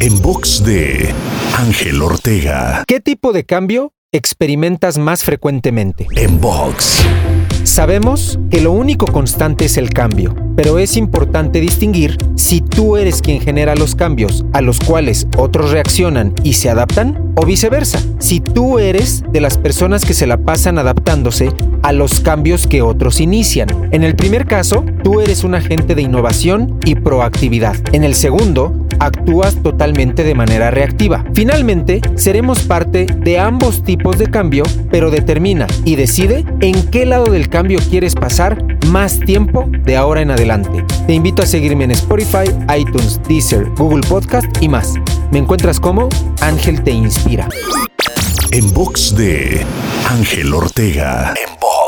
En box de Ángel Ortega. ¿Qué tipo de cambio experimentas más frecuentemente? En box. Sabemos que lo único constante es el cambio, pero es importante distinguir si tú eres quien genera los cambios a los cuales otros reaccionan y se adaptan o viceversa, si tú eres de las personas que se la pasan adaptándose a los cambios que otros inician. En el primer caso, tú eres un agente de innovación y proactividad. En el segundo, actúas totalmente de manera reactiva. Finalmente, seremos parte de ambos tipos de cambio, pero determina y decide en qué lado del cambio quieres pasar más tiempo de ahora en adelante. Te invito a seguirme en Spotify, iTunes, Deezer, Google Podcast y más. Me encuentras como Ángel Te Inspira. En box de Ángel Ortega. En box.